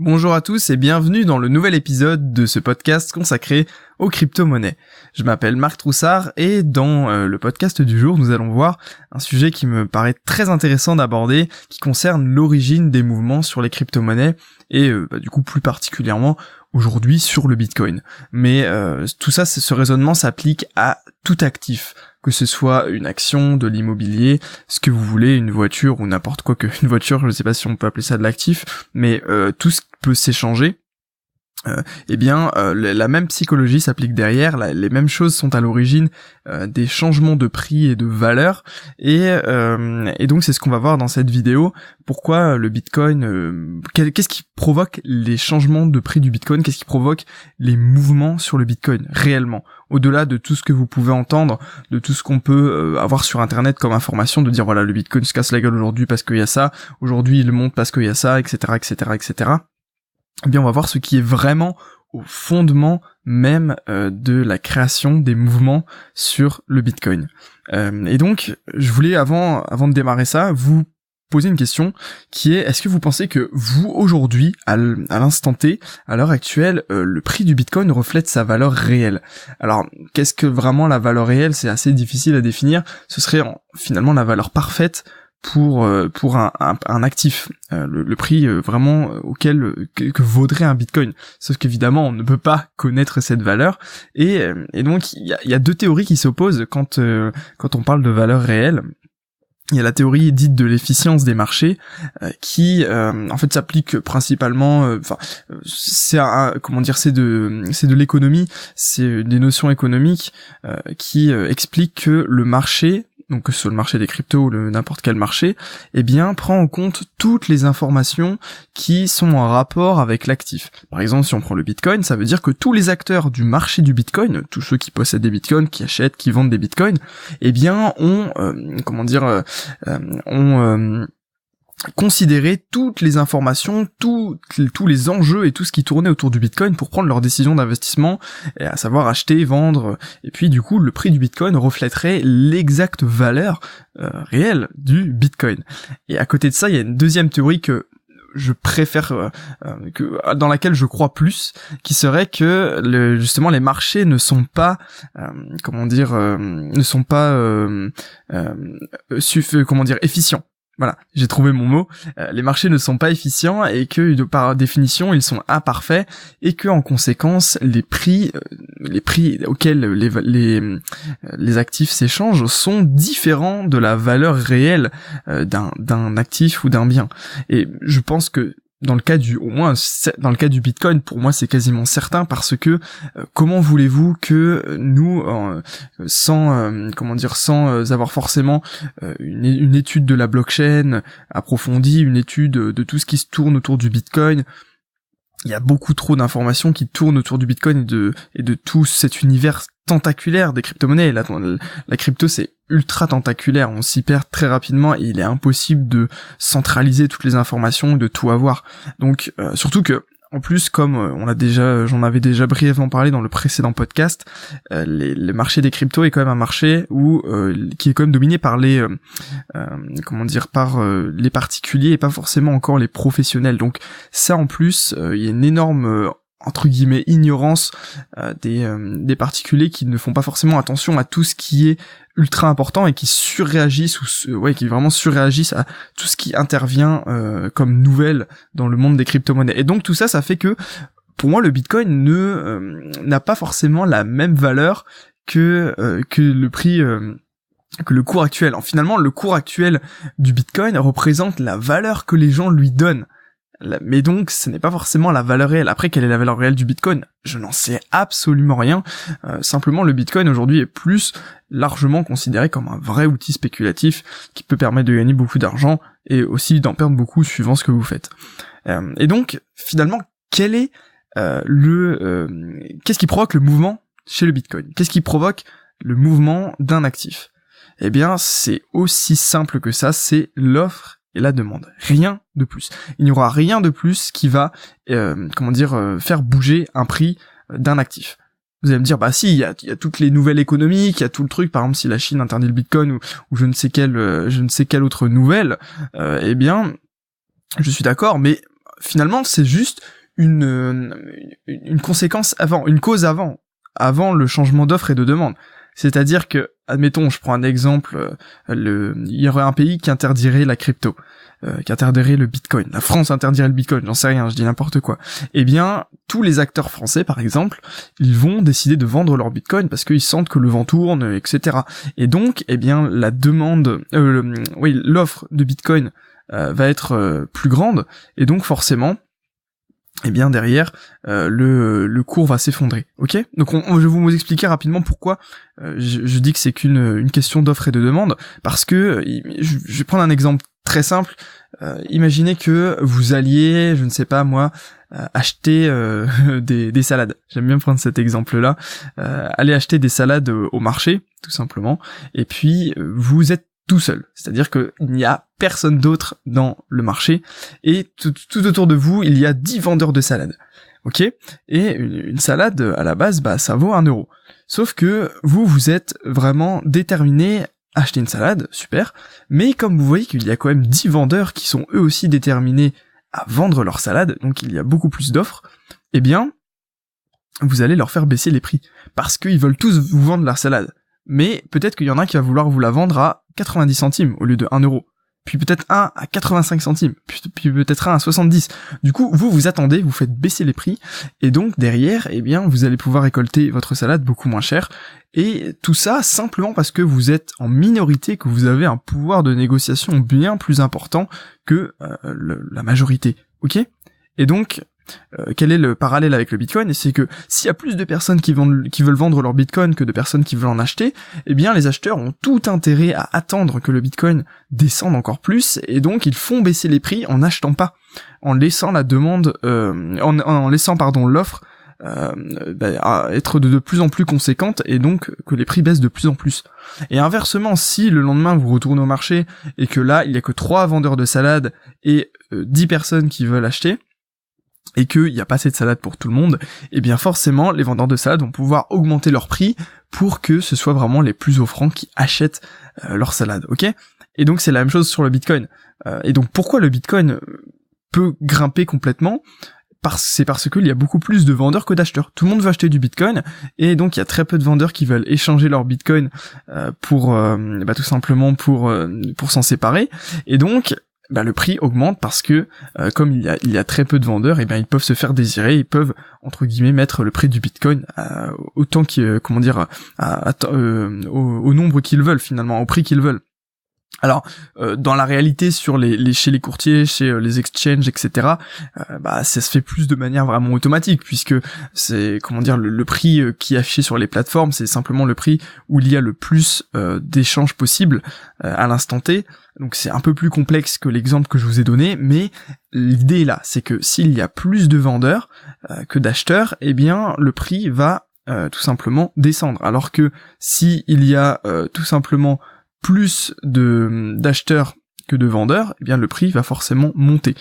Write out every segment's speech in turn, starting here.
Bonjour à tous et bienvenue dans le nouvel épisode de ce podcast consacré aux crypto-monnaies. Je m'appelle Marc Troussard et dans euh, le podcast du jour, nous allons voir un sujet qui me paraît très intéressant d'aborder, qui concerne l'origine des mouvements sur les crypto-monnaies et euh, bah, du coup plus particulièrement aujourd'hui sur le Bitcoin. Mais euh, tout ça, ce raisonnement s'applique à tout actif, que ce soit une action, de l'immobilier, ce que vous voulez, une voiture ou n'importe quoi que une voiture, je ne sais pas si on peut appeler ça de l'actif, mais euh, tout ce qui peut s'échanger euh, eh bien, euh, la même psychologie s'applique derrière, les mêmes choses sont à l'origine euh, des changements de prix et de valeur, et, et donc c'est ce qu'on va voir dans cette vidéo. Pourquoi le Bitcoin Qu'est-ce qui provoque les changements de prix du Bitcoin? Qu'est-ce qui provoque les mouvements sur le Bitcoin réellement? Au-delà de tout ce que vous pouvez entendre, de tout ce qu'on peut avoir sur Internet comme information, de dire voilà le Bitcoin se casse la gueule aujourd'hui parce qu'il y a ça, aujourd'hui il monte parce qu'il y a ça, etc., etc., etc eh bien on va voir ce qui est vraiment au fondement même euh, de la création des mouvements sur le Bitcoin. Euh, et donc, je voulais avant, avant de démarrer ça, vous poser une question qui est est-ce que vous pensez que vous aujourd'hui à l'instant T à l'heure actuelle euh, le prix du Bitcoin reflète sa valeur réelle? Alors qu'est-ce que vraiment la valeur réelle? C'est assez difficile à définir. Ce serait finalement la valeur parfaite pour euh, pour un, un, actif, euh, le, prix euh, vraiment auquel que, vaudrait un Bitcoin. Sauf qu'évidemment, on ne peut pas connaître cette valeur, et, et donc il y a, y a, deux théories qui s'opposent quand quand on parle de valeur réelle. Il y a la théorie dite de l'efficience des marchés qui en fait s'applique principalement enfin c'est comment dire c'est de c'est de l'économie, c'est des notions économiques qui expliquent que le marché donc que ce soit le marché des cryptos ou n'importe quel marché, eh bien prend en compte toutes les informations qui sont en rapport avec l'actif. Par exemple, si on prend le Bitcoin, ça veut dire que tous les acteurs du marché du Bitcoin, tous ceux qui possèdent des Bitcoins, qui achètent, qui vendent des Bitcoins, eh bien ont euh, comment dire euh, euh, ont considérer toutes les informations, tous les enjeux et tout ce qui tournait autour du Bitcoin pour prendre leurs décisions d'investissement, à savoir acheter, vendre, et puis du coup le prix du Bitcoin reflèterait l'exacte valeur euh, réelle du Bitcoin. Et à côté de ça, il y a une deuxième théorie que je préfère euh, euh, que dans laquelle je crois plus qui serait que justement les marchés ne sont pas comment dire ne sont pas comment dire efficients voilà, j'ai trouvé mon mot. Euh, les marchés ne sont pas efficients et que par définition ils sont imparfaits et que en conséquence les prix, euh, les prix auxquels les les, euh, les actifs s'échangent sont différents de la valeur réelle d'un d'un actif ou d'un bien. Et je pense que dans le cas du au moins dans le cas du Bitcoin pour moi c'est quasiment certain parce que euh, comment voulez-vous que nous euh, sans euh, comment dire sans avoir forcément une, une, étude de la blockchain approfondie une étude de tout ce qui se tourne autour du Bitcoin il y a beaucoup trop d'informations qui tournent autour du Bitcoin et de, et de tout cet univers tentaculaire des crypto-monnaies. La crypto, c'est ultra tentaculaire. On s'y perd très rapidement et il est impossible de centraliser toutes les informations, de tout avoir. Donc, euh, surtout que en plus, comme euh, on a déjà, j'en avais déjà brièvement parlé dans le précédent podcast, euh, le marché des cryptos est quand même un marché où euh, qui est quand même dominé par les, comment dire, par les particuliers et pas forcément encore les professionnels. Donc ça, en plus, il y a une énorme entre guillemets ignorance euh, des, euh, des particuliers qui ne font pas forcément attention à tout ce qui est ultra important et qui surréagissent ou ouais qui vraiment surréagissent à tout ce qui intervient euh, comme nouvelle dans le monde des crypto-monnaies. Et donc tout ça ça fait que pour moi le Bitcoin ne n'a pas forcément la même valeur que que le prix que le cours actuel. Alors, finalement, le cours actuel du Bitcoin représente la valeur que les gens lui donnent. Mais donc, ce n'est pas forcément la valeur réelle. Après, quelle est la valeur réelle du Bitcoin? Je n'en sais absolument rien. Euh, simplement, le Bitcoin aujourd'hui est plus largement considéré comme un vrai outil spéculatif qui peut permettre de gagner beaucoup d'argent et aussi d'en perdre beaucoup suivant ce que vous faites. Euh, et donc, finalement, quel est euh, le qu'est-ce qui provoque le mouvement chez le Bitcoin? Qu'est-ce qui provoque le mouvement d'un actif? Eh bien, c'est aussi simple que ça. C'est l'offre et la demande. Rien de plus. Il n'y aura rien de plus qui va, euh, comment dire, euh, faire bouger un prix euh, d'un actif. Vous allez me dire, bah si, il y a, toutes les nouvelles économiques, il y a tout le truc. Par exemple, si la Chine interdit le Bitcoin ou, ou je ne sais quelle, je ne sais quelle autre nouvelle, eh bien, je suis d'accord, mais finalement c'est juste une, une conséquence avant, une cause avant, avant le changement d'offre et de demande. C'est-à-dire que, admettons, je prends un exemple, euh, le, il y aurait un pays qui interdirait la crypto, euh, qui interdirait le bitcoin. La France interdirait le bitcoin, j'en sais rien, je dis n'importe quoi. Eh bien, tous les acteurs français, par exemple, ils vont décider de vendre leur bitcoin parce qu'ils sentent que le vent tourne, etc. Et donc, eh bien, la demande, euh, oui, l'offre de bitcoin va être plus grande, et donc forcément, eh bien derrière euh, le, le cours va s'effondrer. Ok? Donc je vais vous expliquer rapidement pourquoi euh, je, dis que c'est qu'une une question d'offre et de demande parce que je, vais prendre un exemple très simple. Euh, imaginez que vous alliez, je ne sais pas moi, acheter des, des, salades. J'aime bien prendre cet exemple-là. aller acheter des salades au marché, tout simplement. Et puis vous êtes tout seul. C'est-à-dire qu'il n'y a personne d'autre dans le marché et tout, autour de vous, il y a 10 vendeurs de salades. Ok? Et une, salade, à la base, bah, ça vaut un euro. Sauf que vous, vous êtes vraiment déterminé à acheter une salade, super. Mais comme vous voyez qu'il y a quand même 10 vendeurs qui sont eux aussi déterminés à vendre leur salade, donc il y a beaucoup plus d'offres, eh bien, vous allez leur faire baisser les prix. Parce qu'ils veulent tous vous vendre leur salade mais peut-être qu'il y en a un qui va vouloir vous la vendre à 90 centimes au lieu de 1 euro. Puis peut-être un à 85 centimes, puis, peut-être un à 70. Du coup, vous vous attendez, vous faites baisser les prix, et donc derrière, eh bien, vous allez pouvoir récolter votre salade beaucoup moins cher. Et tout ça simplement parce que vous êtes en minorité, que vous avez un pouvoir de négociation bien plus important que euh, la majorité. Ok? Et donc, euh, quel est le parallèle avec le Bitcoin? Et c'est que s'il y a plus de personnes qui, veulent vendre leur Bitcoin que de personnes qui veulent en acheter, eh bien les acheteurs ont tout intérêt à attendre que le Bitcoin descende encore plus, et donc ils font baisser les prix en n'achetant pas, en laissant la demande, euh, en, laissant pardon l'offre euh, bah, être de, plus en plus conséquente et donc que les prix baissent de plus en plus. Et inversement, si le lendemain vous retournez au marché et que là il y a que trois vendeurs de salade et 10 personnes qui veulent acheter, et qu'il n'y a pas assez de salade pour tout le monde, eh bien forcément les vendeurs de salade vont pouvoir augmenter leur prix pour que ce soit vraiment les plus offrants qui achètent euh, leur salade, ok? Et donc c'est la même chose sur le Bitcoin. Euh, et donc pourquoi le Bitcoin peut grimper complètement? C'est parce qu'il y a beaucoup plus de vendeurs que d'acheteurs. Tout le monde veut acheter du Bitcoin et donc il y a très peu de vendeurs qui veulent échanger leur Bitcoin euh, pour bah, tout simplement pour pour s'en séparer. Et donc bah, le prix augmente parce que euh, comme il y, a, très peu de vendeurs, et eh bien ils peuvent se faire désirer, ils peuvent entre guillemets mettre le prix du Bitcoin euh, autant qu'ils comment dire euh, au, nombre qu'ils veulent finalement, au prix qu'ils veulent. Alors, dans la réalité, sur les, chez les courtiers, chez les exchanges, etc., bah ça se fait plus de manière vraiment automatique, puisque c'est comment dire le, prix qui est affiché sur les plateformes, c'est simplement le prix où il y a le plus d'échanges possibles à l'instant T. Donc c'est un peu plus complexe que l'exemple que je vous ai donné, mais l'idée là, c'est que s'il y a plus de vendeurs euh, que d'acheteurs, eh bien le prix va euh, tout simplement descendre. Alors que s'il y a euh, tout simplement plus de d'acheteurs que de vendeurs, eh bien le prix va forcément monter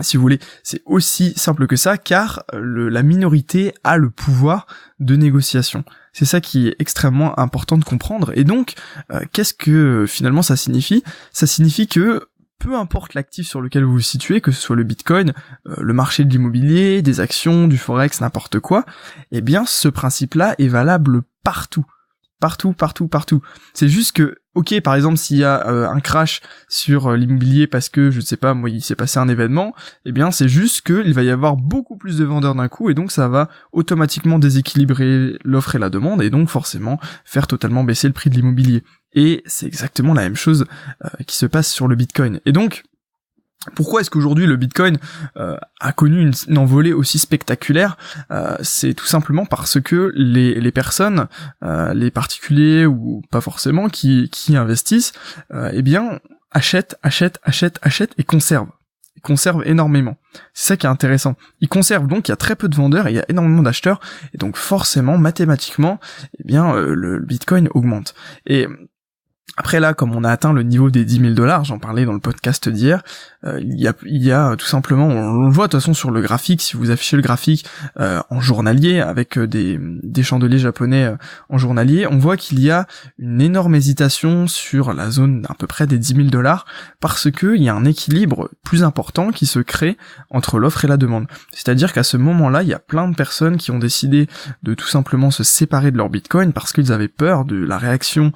si vous voulez, c'est aussi simple que ça, car la minorité a le pouvoir de négociation. C'est ça qui est extrêmement important de comprendre. Et donc, euh, qu'est-ce que finalement ça signifie? Ça signifie que peu importe l'actif sur lequel vous vous situez, que ce soit le Bitcoin, euh, le marché de l'immobilier, des actions, du forex, n'importe quoi, eh bien ce principe-là est valable partout partout, partout, partout. C'est juste que, ok, par exemple, s'il y a euh, un crash sur euh, l'immobilier parce que, je ne sais pas, moi, il s'est passé un événement, eh bien, c'est juste qu'il va y avoir beaucoup plus de vendeurs d'un coup, et donc ça va automatiquement déséquilibrer l'offre et la demande, et donc forcément faire totalement baisser le prix de l'immobilier. Et c'est exactement la même chose euh, qui se passe sur le Bitcoin. Et donc, pourquoi est-ce qu'aujourd'hui le Bitcoin euh, a connu une, envolée aussi spectaculaire? Euh, C'est tout simplement parce que les, personnes, euh, les particuliers ou pas forcément, qui, investissent, eh bien achètent, achètent, achètent, achètent et conservent. Ils conservent énormément. C'est ça qui est intéressant. Ils conservent donc, il y a très peu de vendeurs et il y a énormément d'acheteurs, et donc forcément, mathématiquement, eh bien le, Bitcoin augmente. Après là, comme on a atteint le niveau des 10 000 dollars, j'en parlais dans le podcast d'hier, euh, il, y a, il y a tout simplement, on, le voit de toute façon sur le graphique, si vous affichez le graphique euh, en journalier avec euh, des, des chandeliers japonais en journalier, on voit qu'il y a une énorme hésitation sur la zone d'à peu près des 10 000 dollars parce qu'il y a un équilibre plus important qui se crée entre l'offre et la demande. C'est-à-dire qu'à ce moment-là, il y a plein de personnes qui ont décidé de tout simplement se séparer de leur bitcoin parce qu'ils avaient peur de la réaction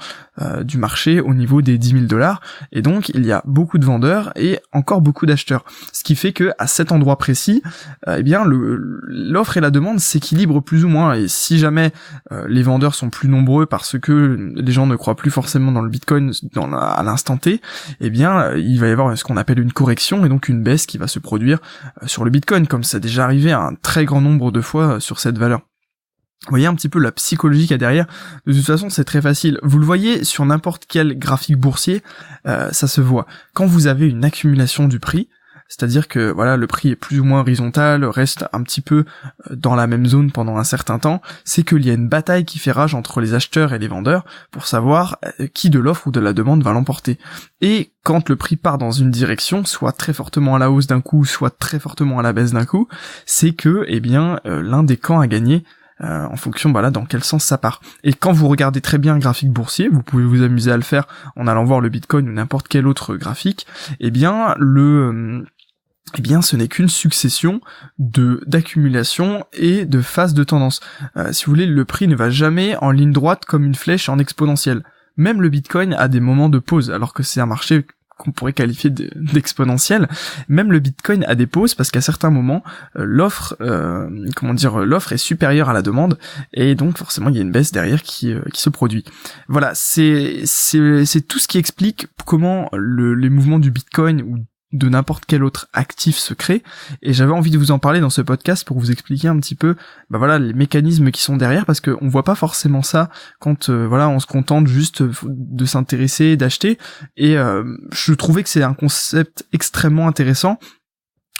du marché au niveau des 10 000 dollars et donc il y a beaucoup de vendeurs et encore beaucoup d'acheteurs. Ce qui fait que à cet endroit précis, euh, eh bien l'offre et la demande s'équilibrent plus ou moins. Et si jamais euh, les vendeurs sont plus nombreux parce que les gens ne croient plus forcément dans le Bitcoin dans à l'instant T, eh bien euh, il va y avoir ce qu'on appelle une correction et donc une baisse qui va se produire sur le Bitcoin, comme ça a déjà arrivé un très grand nombre de fois sur cette valeur. Vous voyez un petit peu la psychologie qu'il y a derrière. De toute façon, c'est très facile. Vous le voyez sur n'importe quel graphique boursier, euh, ça se voit. Quand vous avez une accumulation du prix, c'est-à-dire que voilà, le prix est plus ou moins horizontal, reste un petit peu euh, dans la même zone pendant un certain temps, c'est qu'il y a une bataille qui fait rage entre les acheteurs et les vendeurs pour savoir euh, qui de l'offre ou de la demande va l'emporter. Et quand le prix part dans une direction, soit très fortement à la hausse d'un coup, soit très fortement à la baisse d'un coup, c'est que eh bien l'un des camps a gagné euh, en fonction voilà dans quel sens ça part. Et quand vous regardez très bien un graphique boursier, vous pouvez vous amuser à le faire en allant voir le Bitcoin ou n'importe quel autre graphique, eh bien le euh, eh bien ce n'est qu'une succession de d'accumulation et de phases de tendance. Euh, si vous voulez, le prix ne va jamais en ligne droite comme une flèche en exponentielle. Même le Bitcoin a des moments de pause, alors que c'est un marché qu'on pourrait qualifier d'exponentiel. Même le Bitcoin a des pauses parce qu'à certains moments, euh, l'offre, euh, comment dire, l'offre est supérieure à la demande et donc forcément il y a une baisse derrière qui, euh, qui se produit. Voilà, c'est c'est tout ce qui explique comment le, les mouvements du Bitcoin ou de n'importe quel autre actif secret. Et j'avais envie de vous en parler dans ce podcast pour vous expliquer un petit peu bah voilà les mécanismes qui sont derrière parce qu'on voit pas forcément ça quand euh, voilà on se contente juste de s'intéresser d'acheter. Et euh, je trouvais que c'est un concept extrêmement intéressant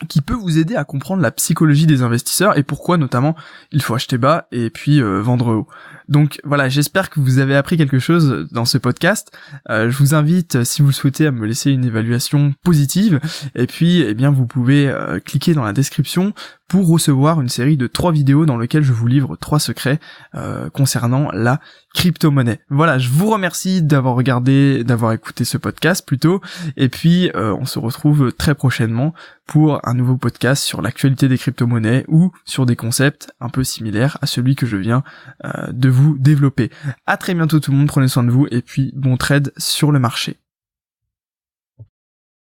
qui peut vous aider à comprendre la psychologie des investisseurs et pourquoi notamment il faut acheter bas et puis euh, vendre haut. Donc voilà, j'espère que vous avez appris quelque chose dans ce podcast. Euh, je vous invite, si vous le souhaitez, à me laisser une évaluation positive. Et puis, eh bien, vous pouvez euh, cliquer dans la description pour recevoir une série de trois vidéos dans lesquelles je vous livre trois secrets euh, concernant la crypto-monnaie. Voilà, je vous remercie d'avoir regardé, d'avoir écouté ce podcast plutôt, et puis euh, on se retrouve très prochainement pour un nouveau podcast sur l'actualité des crypto-monnaies ou sur des concepts un peu similaires à celui que je viens euh, de vous développer. À très bientôt tout le monde, prenez soin de vous et puis bon trade sur le marché.